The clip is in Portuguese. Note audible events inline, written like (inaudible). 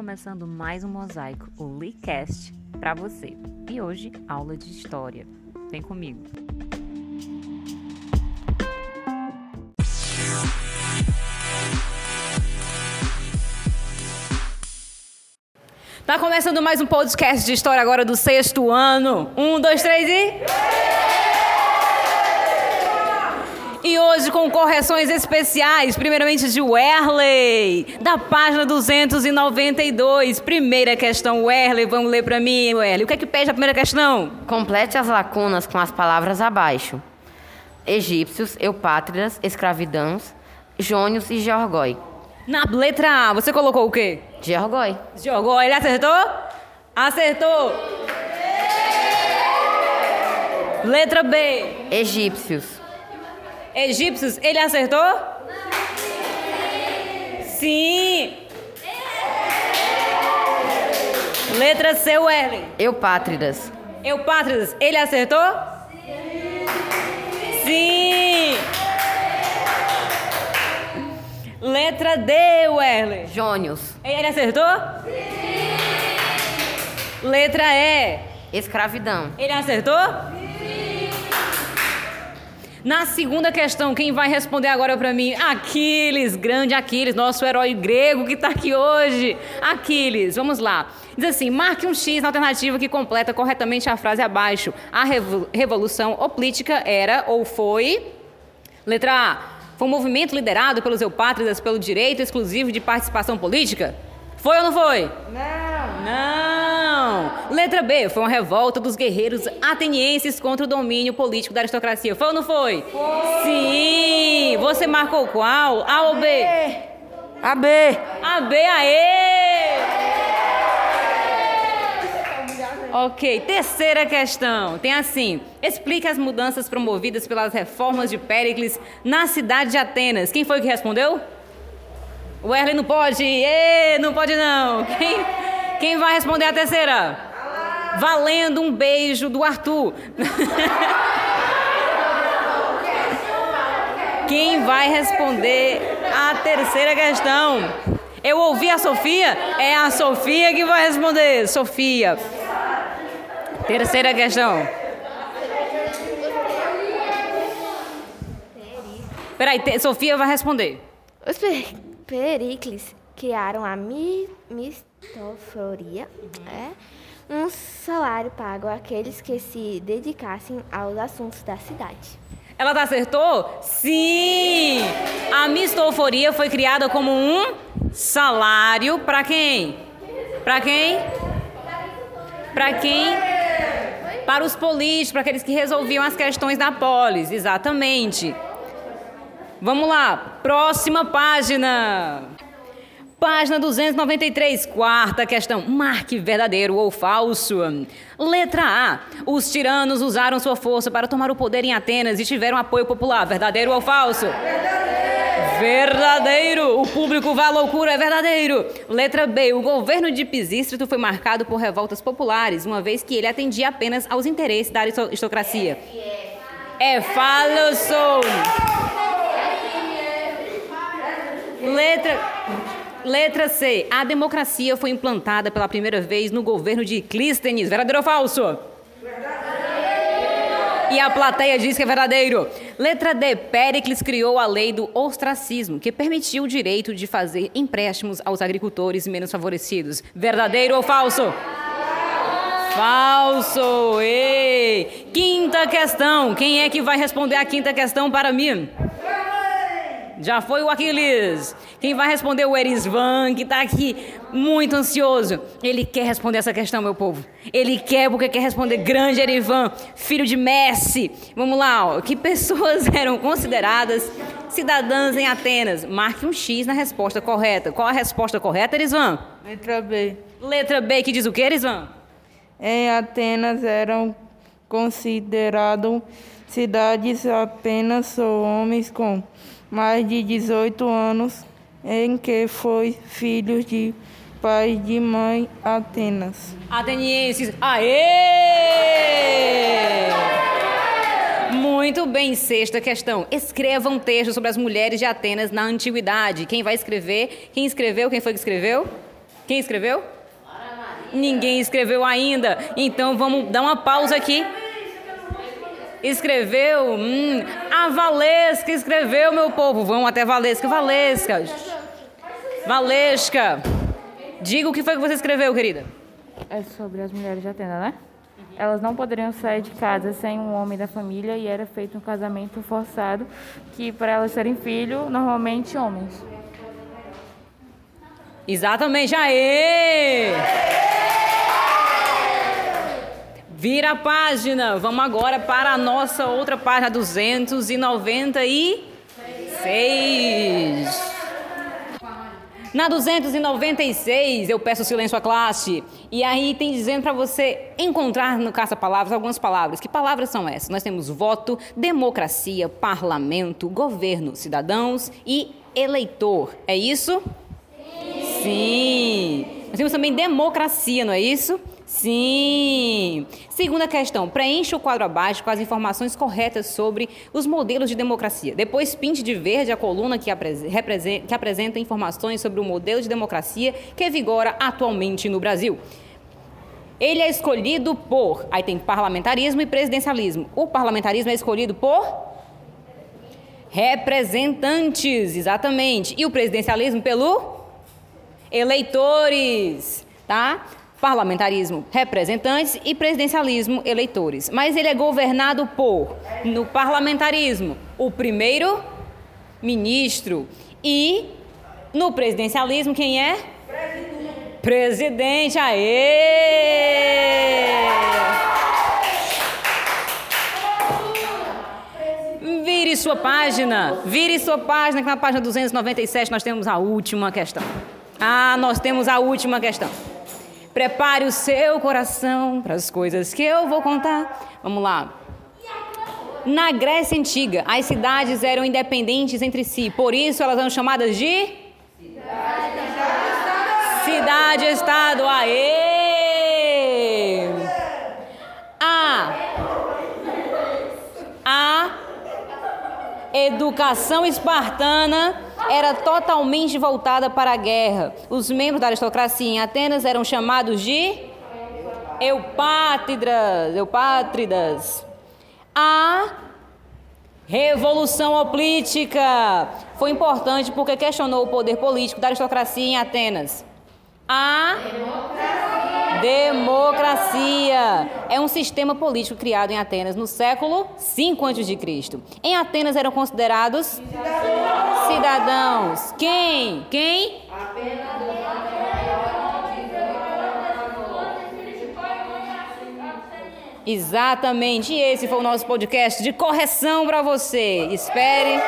começando mais um mosaico, o LeeCast, para você. E hoje, aula de história. Vem comigo. Tá começando mais um podcast de história agora do sexto ano. Um, dois, três e. hoje com correções especiais, primeiramente de Werley, da página 292. Primeira questão, Werley, vamos ler para mim, Werley. O que é que pede a primeira questão? Complete as lacunas com as palavras abaixo. Egípcios, eupátridas, escravidãos, jônios e georgoi. Na letra A, você colocou o quê? Georgoi. Georgoi, ele acertou? Acertou. Letra B. Egípcios. Egípcios, ele acertou? Sim. Letra C, Werley. Eupátridas. Eupátridas, ele acertou? Sim. Letra D, Werley. Jônios. Ele acertou? Sim. Letra E. Escravidão. Ele acertou? Na segunda questão, quem vai responder agora para mim? Aquiles, grande Aquiles, nosso herói grego que está aqui hoje. Aquiles, vamos lá. Diz assim: marque um X na alternativa que completa corretamente a frase abaixo. A revolução oplítica era ou foi. Letra A. Foi um movimento liderado pelos eupátridas pelo direito exclusivo de participação política? Foi ou não foi? Não. Não. Letra B. Foi uma revolta dos guerreiros atenienses contra o domínio político da aristocracia. Foi ou não foi? Foi. Sim. Você marcou qual? A ou B? A B. A B, aê! Ok, terceira questão. Tem assim: explique as mudanças promovidas pelas reformas de Péricles na cidade de Atenas. Quem foi que respondeu? O Erlen não pode? Ê, não pode não. Quem, quem vai responder a terceira? Valendo um beijo do Arthur. Quem vai responder a terceira questão? Eu ouvi a Sofia? É a Sofia que vai responder. Sofia. Terceira questão. Peraí, Sofia vai responder. Pericles criaram a mi mistoforia, é, um salário pago àqueles que se dedicassem aos assuntos da cidade. Ela tá acertou? Sim! A mistoforia foi criada como um salário para quem? Para quem? Para quem? Para os políticos, para aqueles que resolviam as questões da polis, exatamente. Vamos lá, próxima página. Página 293, quarta questão. Marque verdadeiro ou falso. Letra A. Os tiranos usaram sua força para tomar o poder em Atenas e tiveram apoio popular. Verdadeiro ou falso? Verdadeiro. Verdadeiro. O público vai à loucura. É verdadeiro. Letra B. O governo de Pisístrato foi marcado por revoltas populares, uma vez que ele atendia apenas aos interesses da aristocracia. É falso. Letra, letra C. A democracia foi implantada pela primeira vez no governo de Clístenes. Verdadeiro ou falso? Verdadeiro. E a plateia diz que é verdadeiro. Letra D. Péricles criou a lei do ostracismo, que permitiu o direito de fazer empréstimos aos agricultores menos favorecidos. Verdadeiro ou falso? Falso! Ei! Quinta questão. Quem é que vai responder a quinta questão para mim? Já foi o Aquiles. Quem vai responder o Erisvan, que está aqui muito ansioso. Ele quer responder essa questão, meu povo. Ele quer porque quer responder grande Erivan, filho de Messi. Vamos lá, ó. que pessoas (laughs) eram consideradas cidadãs em Atenas? Marque um X na resposta correta. Qual a resposta correta, Erisvan? Letra B. Letra B, que diz o que, Erisvan? Em Atenas eram considerados cidades apenas só homens com mais de 18 anos, em que foi filho de pai de mãe Atenas. Atenienses, aê! Muito bem, sexta questão. Escreva um texto sobre as mulheres de Atenas na antiguidade. Quem vai escrever? Quem escreveu? Quem foi que escreveu? Quem escreveu? Ninguém escreveu ainda. Então vamos dar uma pausa aqui. Escreveu? Hum, a Valesca escreveu, meu povo. Vamos até Valesca. Valesca. Valesca. Diga o que foi que você escreveu, querida. É sobre as mulheres de Atenas, né? Elas não poderiam sair de casa sem um homem da família e era feito um casamento forçado, que para elas serem filhos, normalmente homens. Exatamente, aê! Vira a página. Vamos agora para a nossa outra página 296. Na 296, eu peço silêncio à classe. E aí tem dizendo para você encontrar no caça-palavras algumas palavras. Que palavras são essas? Nós temos voto, democracia, parlamento, governo, cidadãos e eleitor. É isso? Sim. Sim. Nós temos também democracia, não é isso? Sim. Segunda questão: preencha o quadro abaixo com as informações corretas sobre os modelos de democracia. Depois, pinte de verde a coluna que, apresenta, que apresenta informações sobre o modelo de democracia que vigora atualmente no Brasil. Ele é escolhido por. Aí tem parlamentarismo e presidencialismo. O parlamentarismo é escolhido por representantes, exatamente. E o presidencialismo pelo eleitores, tá? Parlamentarismo, representantes e presidencialismo, eleitores. Mas ele é governado por, no parlamentarismo, o primeiro ministro e no presidencialismo quem é? Presidente. Presidente, aê! Vire sua página, vire sua página, que na página 297 nós temos a última questão. Ah, nós temos a última questão. Prepare o seu coração para as coisas que eu vou contar. Vamos lá. Na Grécia Antiga, as cidades eram independentes entre si, por isso elas eram chamadas de cidade-estado. Aê! A. A educação espartana era totalmente voltada para a guerra. Os membros da aristocracia em Atenas eram chamados de eupátridas, eupátridas. A Revolução Oplítica foi importante porque questionou o poder político da aristocracia em Atenas. A democracia. democracia é um sistema político criado em Atenas no século 5 a.C. Em Atenas eram considerados cidadãos. cidadãos. Quem? Quem? Exatamente. E esse foi o nosso podcast de correção para você. Espere